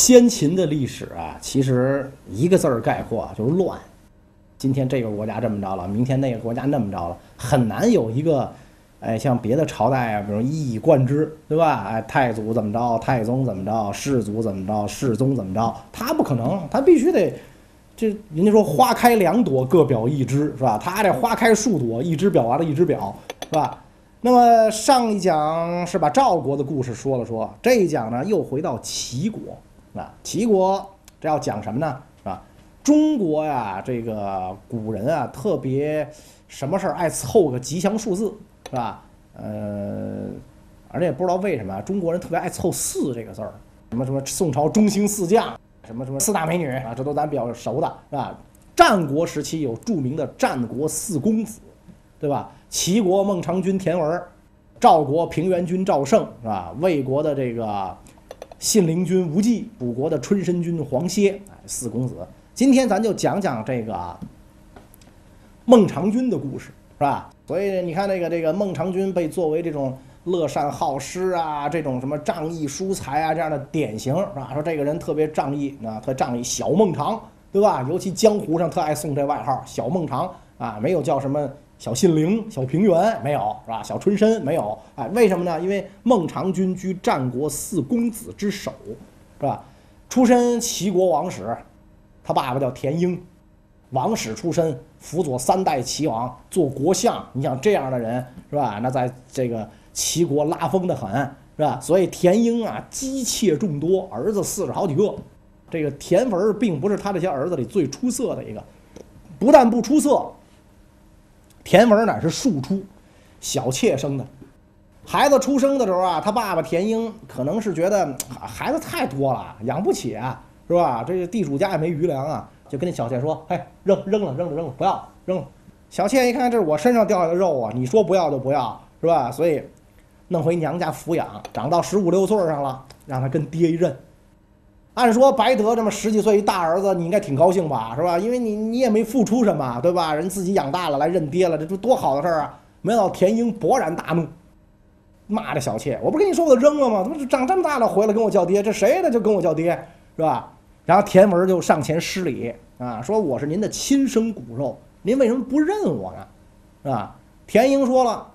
先秦的历史啊，其实一个字儿概括啊，就是乱。今天这个国家这么着了，明天那个国家那么着了，很难有一个，哎，像别的朝代啊，比如一以贯之，对吧？哎，太祖怎么着，太宗怎么着，世祖怎么着，世宗怎么着，他不可能，他必须得，这人家说花开两朵，各表一枝，是吧？他这花开数朵，一枝表完了，一枝表，是吧？那么上一讲是把赵国的故事说了说，这一讲呢又回到齐国啊。齐国这要讲什么呢？是吧？中国呀，这个古人啊，特别什么事儿爱凑个吉祥数字，是吧？呃，而且也不知道为什么中国人特别爱凑四这个字儿，什么什么宋朝中兴四将，什么什么四大美女啊，这都咱比较熟的，是吧？战国时期有著名的战国四公子，对吧？齐国孟尝君田文，赵国平原君赵胜是吧？魏国的这个信陵君无忌，楚国的春申君黄歇，哎，四公子。今天咱就讲讲这个孟尝君的故事，是吧？所以你看这个这个孟尝君被作为这种乐善好施啊，这种什么仗义疏财啊这样的典型，是吧？说这个人特别仗义啊，特仗义，小孟尝，对吧？尤其江湖上特爱送这外号，小孟尝啊，没有叫什么。小信陵、小平原没有是吧？小春申没有，哎，为什么呢？因为孟尝君居战国四公子之首，是吧？出身齐国王室，他爸爸叫田婴，王室出身，辅佐三代齐王做国相。你想这样的人是吧？那在这个齐国拉风的很，是吧？所以田婴啊，姬妾众多，儿子四十好几个。这个田文并不是他这些儿子里最出色的一个，不但不出色。田文乃是庶出，小妾生的。孩子出生的时候啊，他爸爸田英可能是觉得孩子太多了，养不起啊，是吧？这个地主家也没余粮啊，就跟那小妾说：“嘿，扔扔了，扔了，扔了，不要扔了。”小妾一看，这是我身上掉下的肉啊，你说不要就不要，是吧？所以弄回娘家抚养，长到十五六岁上了，让他跟爹一认。按说白得这么十几岁一大儿子，你应该挺高兴吧，是吧？因为你你也没付出什么，对吧？人自己养大了来认爹了，这这多好的事儿啊！没想到田英勃然大怒，骂这小妾：“我不跟你说我扔了吗？怎么长这么大了回来跟我叫爹？这谁呢？就跟我叫爹，是吧？”然后田文就上前施礼啊，说：“我是您的亲生骨肉，您为什么不认我呢？是吧？”田英说了：“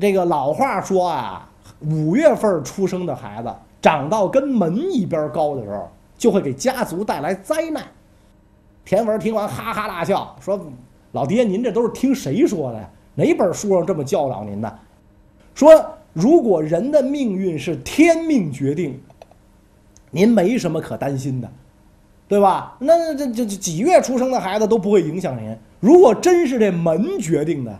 这个老话说啊，五月份出生的孩子。”长到跟门一边高的时候，就会给家族带来灾难。田文听完哈哈大笑，说：“老爹，您这都是听谁说的呀？哪本书上这么教导您的？说如果人的命运是天命决定，您没什么可担心的，对吧？那这这几月出生的孩子都不会影响您。如果真是这门决定的，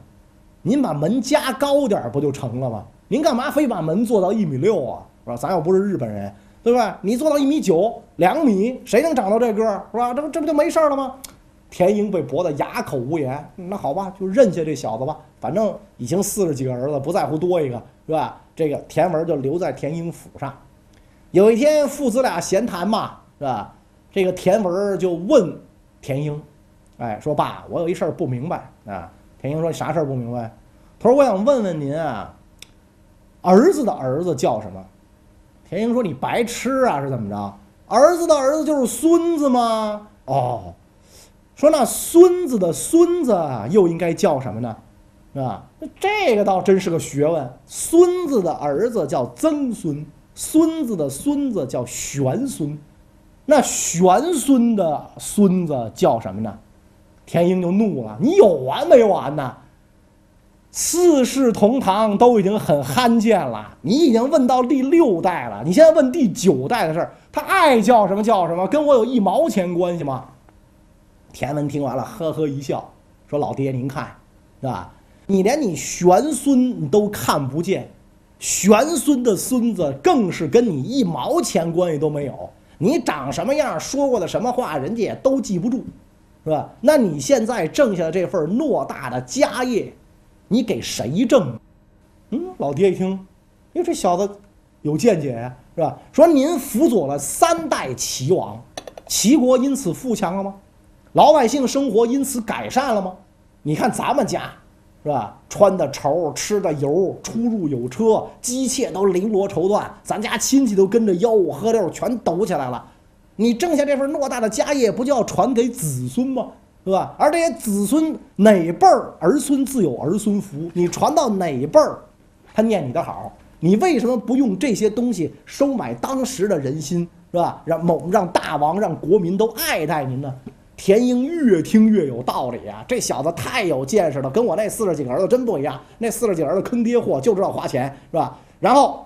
您把门加高点不就成了吗？您干嘛非把门做到一米六啊？”咱又不是日本人，对吧？你做到一米九、两米，谁能长到这个儿？是吧？这不这不就没事了吗？田英被驳得哑口无言。那好吧，就认下这小子吧。反正已经四十几个儿子，不在乎多一个，是吧？这个田文就留在田英府上。有一天，父子俩闲谈嘛，是吧？这个田文就问田英：“哎，说爸，我有一事儿不明白啊。”田英说：“啥事儿不明白？”他说：“我想问问您啊，儿子的儿子叫什么？”田英说：“你白痴啊，是怎么着？儿子的儿子就是孙子吗？哦，说那孙子的孙子又应该叫什么呢？是吧？这个倒真是个学问。孙子的儿子叫曾孙，孙子的孙子叫玄孙，那玄孙的孙子叫什么呢？”田英就怒了：“你有完没完呢？”四世同堂都已经很罕见了，你已经问到第六代了，你现在问第九代的事儿，他爱叫什么叫什么，跟我有一毛钱关系吗？田文听完了，呵呵一笑，说：“老爹您看，是吧？你连你玄孙你都看不见，玄孙的孙子更是跟你一毛钱关系都没有。你长什么样，说过的什么话，人家也都记不住，是吧？那你现在挣下的这份偌大的家业。”你给谁挣？嗯，老爹一听，因为这小子有见解呀，是吧？说您辅佐了三代齐王，齐国因此富强了吗？老百姓生活因此改善了吗？你看咱们家，是吧？穿的绸，吃的油，出入有车，机械都绫罗绸缎，咱家亲戚都跟着吆五喝六，全抖起来了。你挣下这份偌大的家业，不就要传给子孙吗？对吧？而这些子孙哪辈儿儿孙自有儿孙福，你传到哪辈儿，他念你的好。你为什么不用这些东西收买当时的人心，是吧？让某让大王让国民都爱戴您呢？田英越听越有道理啊！这小子太有见识了，跟我那四十几个儿子真不一样。那四十几个儿子坑爹货，就知道花钱，是吧？然后，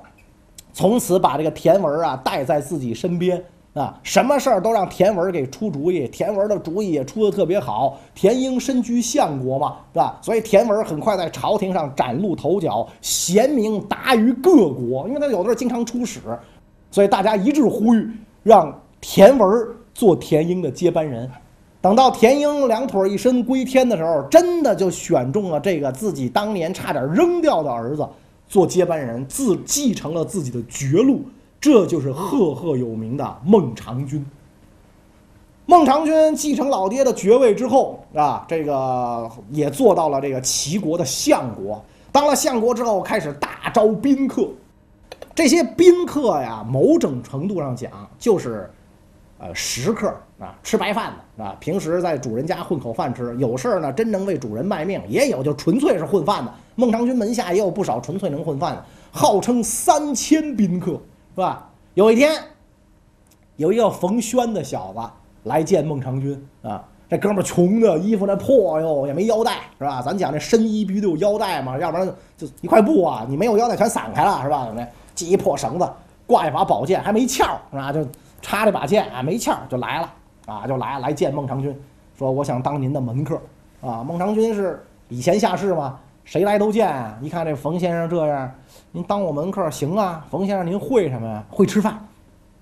从此把这个田文啊带在自己身边啊，什么事儿都让田文给出主意。田文的主意也出的特别好。田英身居相国嘛，是吧？所以田文很快在朝廷上崭露头角，贤明达于各国。因为他有的时候经常出使，所以大家一致呼吁让田文做田英的接班人。等到田英两腿一伸归天的时候，真的就选中了这个自己当年差点扔掉的儿子做接班人，自继承了自己的绝路。这就是赫赫有名的孟尝君。孟尝君继承老爹的爵位之后啊，这个也做到了这个齐国的相国。当了相国之后，开始大招宾客。这些宾客呀，某种程度上讲就是。呃，食客啊，吃白饭的啊，平时在主人家混口饭吃，有事儿呢，真能为主人卖命，也有就纯粹是混饭的。孟尝君门下也有不少纯粹能混饭的，号称三千宾客，是吧？有一天，有一个冯轩的小子来见孟尝君啊，这哥们儿穷的衣服那破哟，也没腰带，是吧？咱讲这深衣必须得有腰带嘛，要不然就一块布啊，你没有腰带全散开了，是吧？怎么的系一破绳子，挂一把宝剑，还没鞘，是吧？就。插这把剑啊，没鞘就来了啊，就来来见孟尝君，说我想当您的门客啊。孟尝君是礼贤下士嘛，谁来都见啊。一看这冯先生这样，您当我门客行啊。冯先生您会什么呀？会吃饭，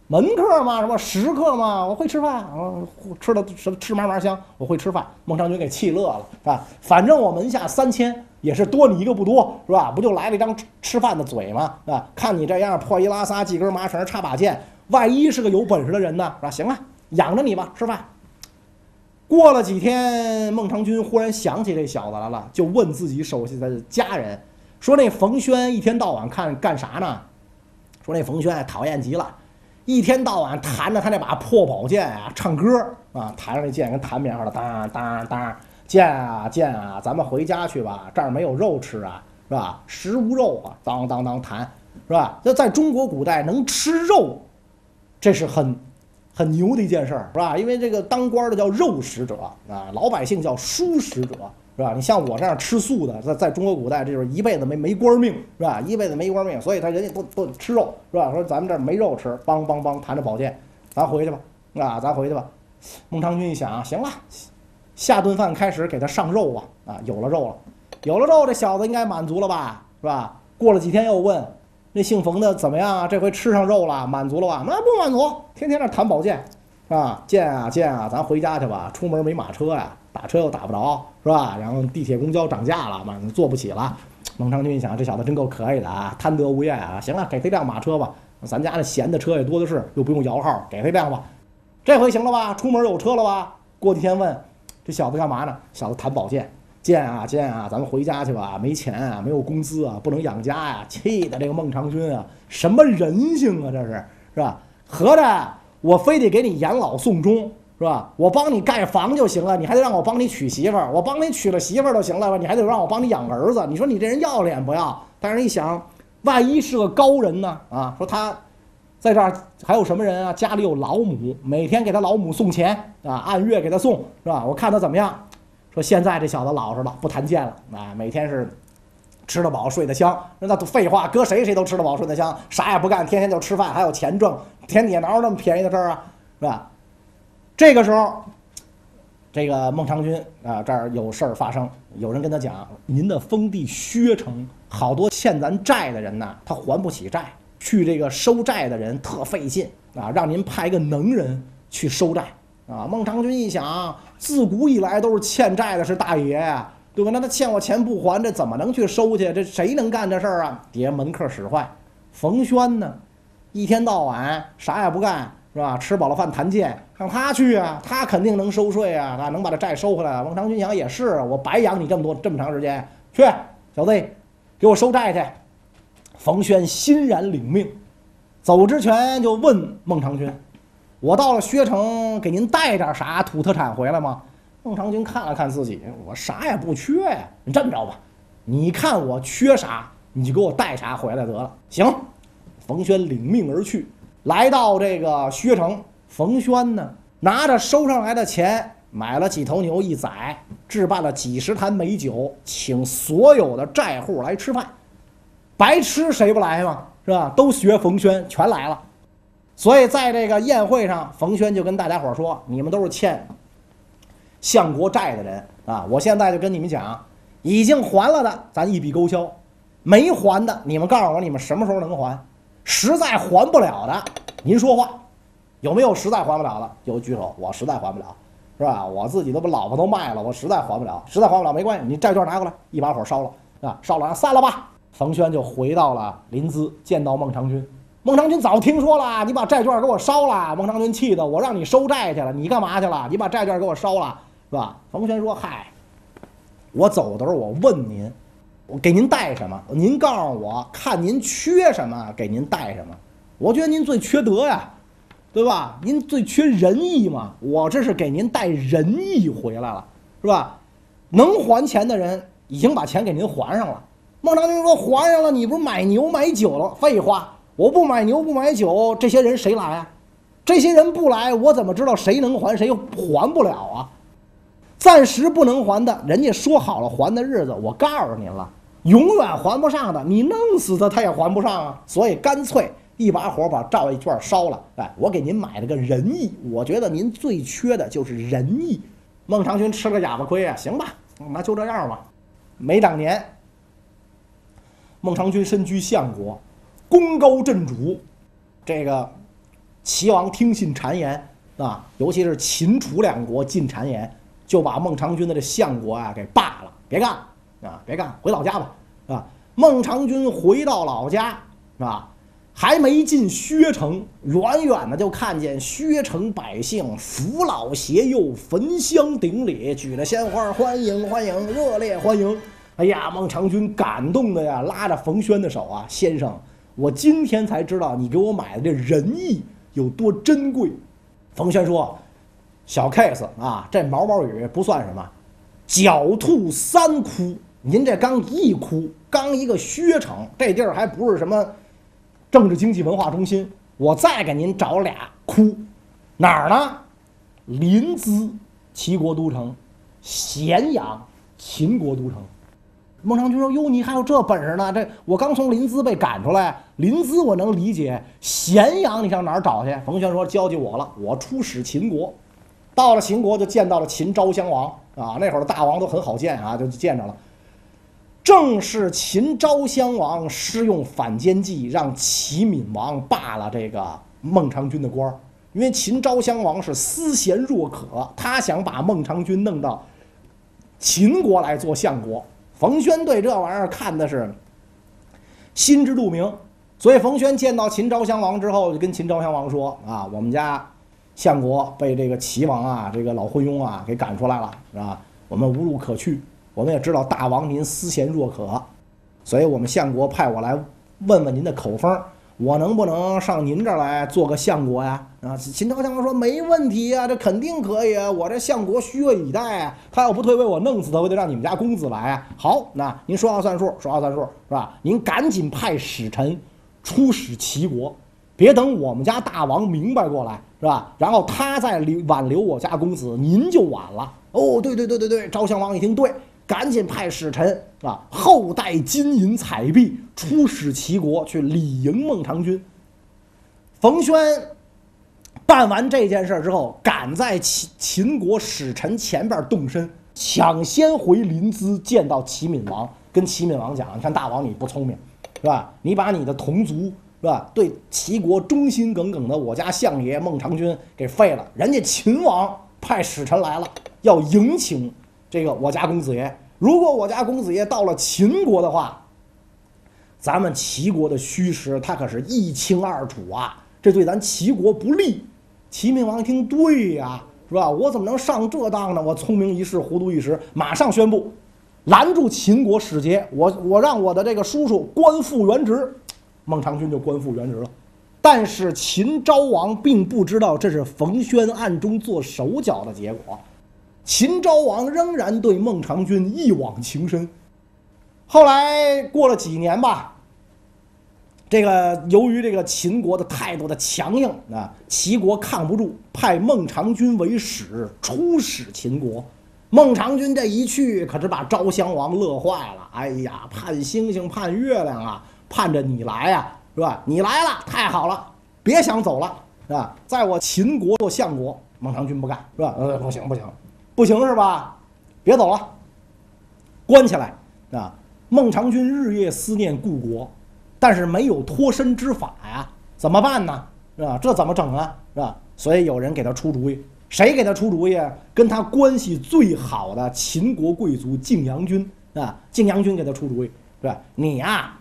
门客嘛，什么食客嘛，我会吃饭啊，吃的什么吃嘛嘛香，我会吃饭。孟尝君给气乐了，是吧？反正我门下三千也是多你一个不多，是吧？不就来了一张吃饭的嘴吗，是吧？看你这样破衣拉撒，几根麻绳，插把剑。万一是个有本事的人呢？是吧？行了，养着你吧，吃饭。过了几天，孟尝君忽然想起这小子来了，就问自己手下的家人说：“那冯轩一天到晚看干啥呢？”说那冯轩讨厌极了，一天到晚弹着他那把破宝剑啊，唱歌啊，弹着那剑跟弹棉花的，当当当，剑啊剑啊，咱们回家去吧，这儿没有肉吃啊，是吧？食无肉啊，当当当弹，是吧？那在中国古代能吃肉。这是很，很牛的一件事儿，是吧？因为这个当官的叫肉食者啊，老百姓叫蔬食者，是吧？你像我这样吃素的，在在中国古代，这就是一辈子没没官命，是吧？一辈子没官命，所以他人家都都吃肉，是吧？说咱们这儿没肉吃，梆梆梆弹着宝剑，咱回去吧，啊，咱回去吧。孟尝君一想，行了，下顿饭开始给他上肉啊，啊，有了肉了，有了肉，这小子应该满足了吧，是吧？过了几天又问。那姓冯的怎么样啊？这回吃上肉了，满足了吧？那不满足，天天那弹宝剑，啊，剑啊剑啊，咱回家去吧。出门没马车呀，打车又打不着，是吧？然后地铁公交涨价了，嘛，坐不起了。孟尝君一想，这小子真够可以的啊，贪得无厌啊。行了，给他一辆马车吧，咱家那闲的车也多的是，又不用摇号，给他一辆吧。这回行了吧？出门有车了吧？过几天问这小子干嘛呢？小子弹宝剑。见啊见啊，咱们回家去吧，没钱啊，没有工资啊，不能养家呀，气的这个孟尝君啊，什么人性啊，这是是吧？合着我非得给你养老送终是吧？我帮你盖房就行了，你还得让我帮你娶媳妇儿，我帮你娶了媳妇儿就行了吧？你还得让我帮你养儿子，你说你这人要脸不要？但是一想，万一是个高人呢？啊，说他在这儿还有什么人啊？家里有老母，每天给他老母送钱啊，按月给他送是吧？我看他怎么样？说现在这小子老实了，不谈剑了啊！每天是吃得饱，睡得香。那都废话，搁谁谁都吃得饱，睡得香，啥也不干，天天就吃饭，还有钱挣。天底下哪有那么便宜的事儿啊？是吧？这个时候，这个孟尝君啊，这儿有事儿发生，有人跟他讲：“您的封地薛城，好多欠咱债的人呐，他还不起债，去这个收债的人特费劲啊，让您派一个能人去收债。”啊，孟尝君一想，自古以来都是欠债的是大爷呀，对吧？那他欠我钱不还，这怎么能去收去？这谁能干这事儿啊？底下门客使坏，冯轩呢，一天到晚啥也不干，是吧？吃饱了饭谈剑，让他去啊，他肯定能收税啊，啊，能把这债收回来。孟尝君想也是，我白养你这么多这么长时间，去，小子，给我收债去。冯轩欣然领命，走之前就问孟尝君：“我到了薛城，给您带点啥土特产回来吗？”孟尝君看了看自己，我啥也不缺呀。你这么着吧，你看我缺啥，你就给我带啥回来得了。行，冯轩领命而去，来到这个薛城。冯轩呢，拿着收上来的钱，买了几头牛一宰，置办了几十坛美酒，请所有的债户来吃饭。白吃谁不来嘛，是吧？都学冯轩，全来了。所以在这个宴会上，冯轩就跟大家伙说：“你们都是欠相国债的人啊！我现在就跟你们讲，已经还了的，咱一笔勾销；没还的，你们告诉我，你们什么时候能还？实在还不了的，您说话。”有没有实在还不了的？有举手，我实在还不了，是吧？我自己都把老婆都卖了，我实在还不了，实在还不了没关系，你债券拿过来，一把火烧了，啊，烧了，散了吧。冯轩就回到了临淄，见到孟尝君。孟尝君早听说了，你把债券给我烧了。孟尝君气的，我让你收债去了，你干嘛去了？你把债券给我烧了，是吧？冯轩说：“嗨，我走的时候我问您，我给您带什么？您告诉我，看您缺什么，给您带什么。我觉得您最缺德呀。”对吧？您最缺仁义嘛，我这是给您带仁义回来了，是吧？能还钱的人已经把钱给您还上了。孟尝君说：“还上了，你不是买牛买酒了？废话，我不买牛不买酒，这些人谁来啊？这些人不来，我怎么知道谁能还谁又还不了啊？暂时不能还的，人家说好了还的日子，我告诉您了，永远还不上的，你弄死他他也还不上啊。所以干脆。”一把火把赵一卷烧了，哎，我给您买了个仁义，我觉得您最缺的就是仁义。孟尝君吃了哑巴亏啊，行吧，那就这样吧。没两年，孟尝君身居相国，功高震主，这个齐王听信谗言啊，尤其是秦楚两国进谗言，就把孟尝君的这相国啊给罢了，别干了啊，别干，回老家吧，啊。孟尝君回到老家，是吧？还没进薛城，远远的就看见薛城百姓扶老携幼，焚香顶礼，举着鲜花，欢迎欢迎，热烈欢迎！哎呀，孟尝君感动的呀，拉着冯轩的手啊，先生，我今天才知道你给我买的这仁义有多珍贵。冯轩说：“小 case 啊，这毛毛雨不算什么，狡兔三窟，您这刚一窟，刚一个薛城，这地儿还不是什么。”政治经济文化中心，我再给您找俩窟，哪儿呢？临淄，齐国都城；咸阳，秦国都城。孟尝君说：“哟，你还有这本事呢？这我刚从临淄被赶出来，临淄我能理解，咸阳你上哪儿找去？”冯轩说：“交给我了，我出使秦国。到了秦国，就见到了秦昭襄王啊。那会儿的大王都很好见啊，就见着了。”正是秦昭襄王施用反间计，让齐闵王罢了这个孟尝君的官儿。因为秦昭襄王是思贤若渴，他想把孟尝君弄到秦国来做相国。冯轩对这玩意儿看的是心知肚明，所以冯轩见到秦昭襄王之后，就跟秦昭襄王说：“啊，我们家相国被这个齐王啊，这个老昏庸啊给赶出来了，是吧？我们无路可去。”我们也知道大王您思贤若渴，所以我们相国派我来问问您的口风，我能不能上您这儿来做个相国呀？啊，秦昭襄王说没问题呀，这肯定可以啊，我这相国虚位以待啊，他要不退位，我弄死他，我得让你们家公子来啊。好，那您说话算数，说话算数是吧？您赶紧派使臣出使齐国，别等我们家大王明白过来是吧？然后他再留挽留我家公子，您就晚了。哦，对对对对对，昭襄王一听对。赶紧派使臣啊，后带金银彩币出使齐国去礼迎孟尝君。冯轩办完这件事之后，赶在秦秦国使臣前边动身，抢先回临淄见到齐闵王，跟齐闵王讲：“你看大王你不聪明，是吧？你把你的同族是吧，对齐国忠心耿耿的我家相爷孟尝君给废了。人家秦王派使臣来了，要迎请。”这个我家公子爷，如果我家公子爷到了秦国的话，咱们齐国的虚实他可是一清二楚啊，这对咱齐国不利。齐闵王一听，对呀，是吧？我怎么能上这当呢？我聪明一世，糊涂一时，马上宣布，拦住秦国使节，我我让我的这个叔叔官复原职，孟尝君就官复原职了。但是秦昭王并不知道这是冯轩暗中做手脚的结果，秦昭王仍然对孟尝君一往情深。后来过了几年吧，这个由于这个秦国的态度的强硬啊，齐国抗不住，派孟尝君为使出使秦国。孟尝君这一去，可是把昭襄王乐坏了。哎呀，盼星星盼月亮啊，盼着你来呀，是吧？你来了，太好了，别想走了，是吧？在我秦国做相国，孟尝君不干，是吧？呃，不行不行，不行是吧？别走了，关起来啊！孟尝君日夜思念故国，但是没有脱身之法呀，怎么办呢？是吧？这怎么整啊？是吧？所以有人给他出主意。谁给他出主意？跟他关系最好的秦国贵族晋阳君啊，晋阳君给他出主意，是吧？你呀，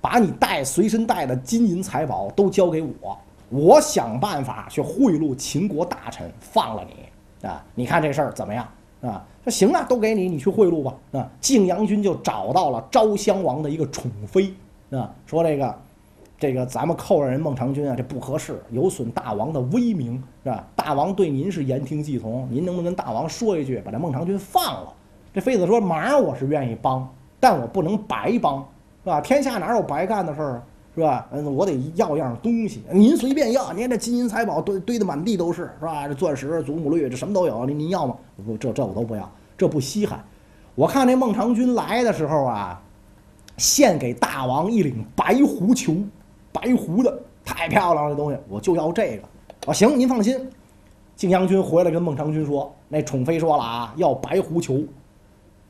把你带随身带的金银财宝都交给我，我想办法去贿赂秦国大臣，放了你啊！你看这事儿怎么样啊？说行啊，都给你，你去贿赂吧。啊，晋阳君就找到了昭襄王的一个宠妃啊，说这个。这个咱们扣上人孟尝君啊，这不合适，有损大王的威名，是吧？大王对您是言听计从，您能不能跟大王说一句，把这孟尝君放了？这妃子说：“忙我是愿意帮，但我不能白帮，是吧？天下哪有白干的事儿啊，是吧？嗯，我得要样东西，您随便要，您这金银财宝堆堆的满地都是，是吧？这钻石、祖母绿，这什么都有，您您要吗？不，这这我都不要，这不稀罕。我看那孟尝君来的时候啊，献给大王一领白狐裘。”白狐的太漂亮了，这东西我就要这个。啊，行，您放心。晋阳君回来跟孟尝君说：“那宠妃说了啊，要白狐裘。”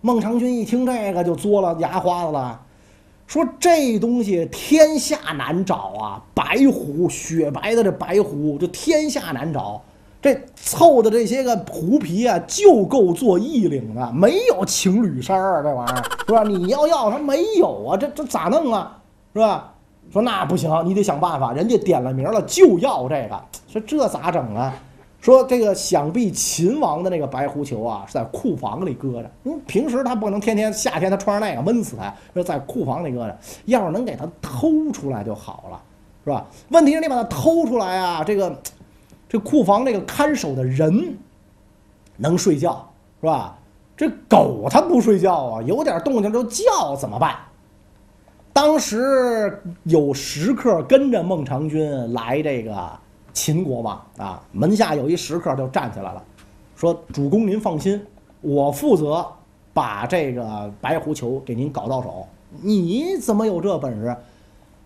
孟尝君一听这个就作了牙花子了，说：“这东西天下难找啊，白狐，雪白的这白狐，这天下难找。这凑的这些个狐皮啊，就够做衣领的，没有情侣衫儿啊，这玩意儿是吧？你要要它没有啊，这这咋弄啊，是吧？”说那不行，你得想办法。人家点了名了，就要这个。说这咋整啊？说这个想必秦王的那个白狐裘啊，是在库房里搁着。嗯，平时他不能天天夏天他穿上那个闷死他。说在库房里搁着，要是能给他偷出来就好了，是吧？问题是你把他偷出来啊，这个这库房这个看守的人能睡觉是吧？这狗它不睡觉啊，有点动静就叫，怎么办？当时有食客跟着孟尝君来这个秦国吧，啊，门下有一食客就站起来了，说：“主公您放心，我负责把这个白狐裘给您搞到手。你怎么有这本事？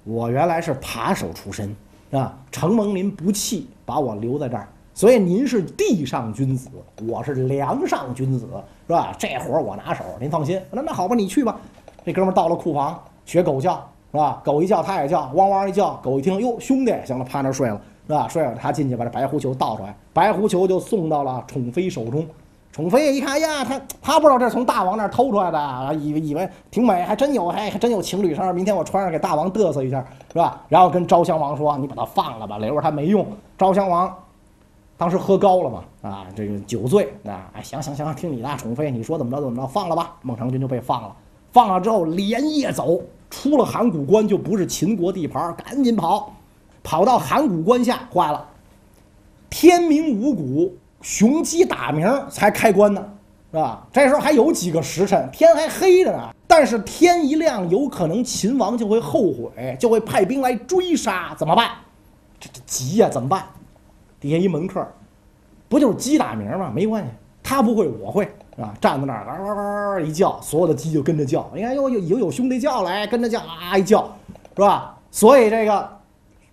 我原来是扒手出身，啊，承蒙您不弃，把我留在这儿，所以您是地上君子，我是梁上君子，是吧？这活儿我拿手，您放心。那那好吧，你去吧。这哥们到了库房。”学狗叫是吧？狗一叫，他也叫，汪汪一叫。狗一听，哟，兄弟，行了，趴那睡了是吧？睡了，他进去把这白狐裘倒出来，白狐裘就送到了宠妃手中。宠妃一看，哎呀，他他不知道这是从大王那儿偷出来的啊，以以为挺美，还真有，还还真有情侣衫。明天我穿上给大王嘚瑟一下，是吧？然后跟昭襄王说：“你把他放了吧，留着他没用。”昭襄王当时喝高了嘛，啊，这个酒醉啊，哎，行行行，听你的，宠妃，你说怎么着怎么着，放了吧。孟尝君就被放了。放了之后，连夜走出了函谷关，就不是秦国地盘，赶紧跑，跑到函谷关下，坏了，天明五谷，雄鸡打鸣才开关呢，是吧？这时候还有几个时辰，天还黑着呢。但是天一亮，有可能秦王就会后悔，就会派兵来追杀，怎么办？这这急呀，怎么办？底下一门客，不就是鸡打鸣吗？没关系，他不会，我会。啊，站在那儿，哇哇哇一叫，所有的鸡就跟着叫。你看，又有有有兄弟叫来，跟着叫，啊一叫，是吧？所以这个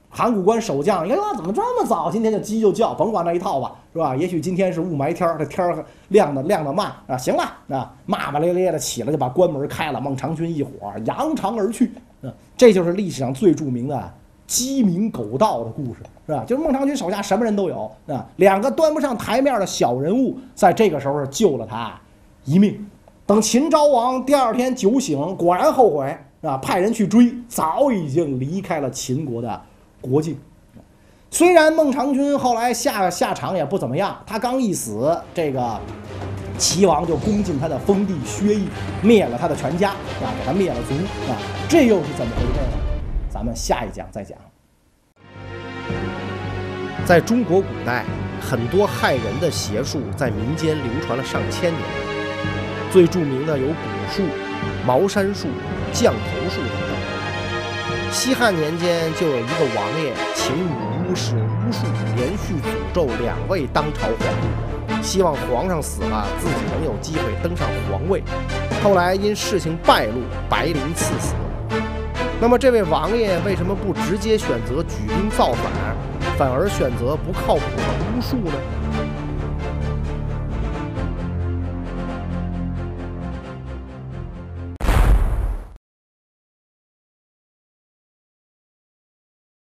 函谷关守将，你看怎么这么早？今天这鸡就叫，甭管那一套吧，是吧？也许今天是雾霾天儿，这天儿亮的亮的慢啊。行了，啊，骂骂咧咧的起来就把关门开了。孟尝君一伙扬长而去。嗯，这就是历史上最著名的鸡鸣狗盗的故事。是吧？就是孟尝君手下什么人都有啊，两个端不上台面的小人物，在这个时候救了他一命。等秦昭王第二天酒醒，果然后悔啊，派人去追，早已经离开了秦国的国境。虽然孟尝君后来下下场也不怎么样，他刚一死，这个齐王就攻进他的封地薛邑，灭了他的全家，啊，给他灭了族，啊，这又是怎么回事呢？咱们下一讲再讲。在中国古代，很多害人的邪术在民间流传了上千年，最著名的有蛊术、茅山术、降头术等。西汉年间就有一个王爷请女巫使巫术，连续诅咒两位当朝皇帝，希望皇上死了，自己能有机会登上皇位。后来因事情败露，白绫赐死。那么这位王爷为什么不直接选择举兵造反，反而选择不靠谱的巫术呢？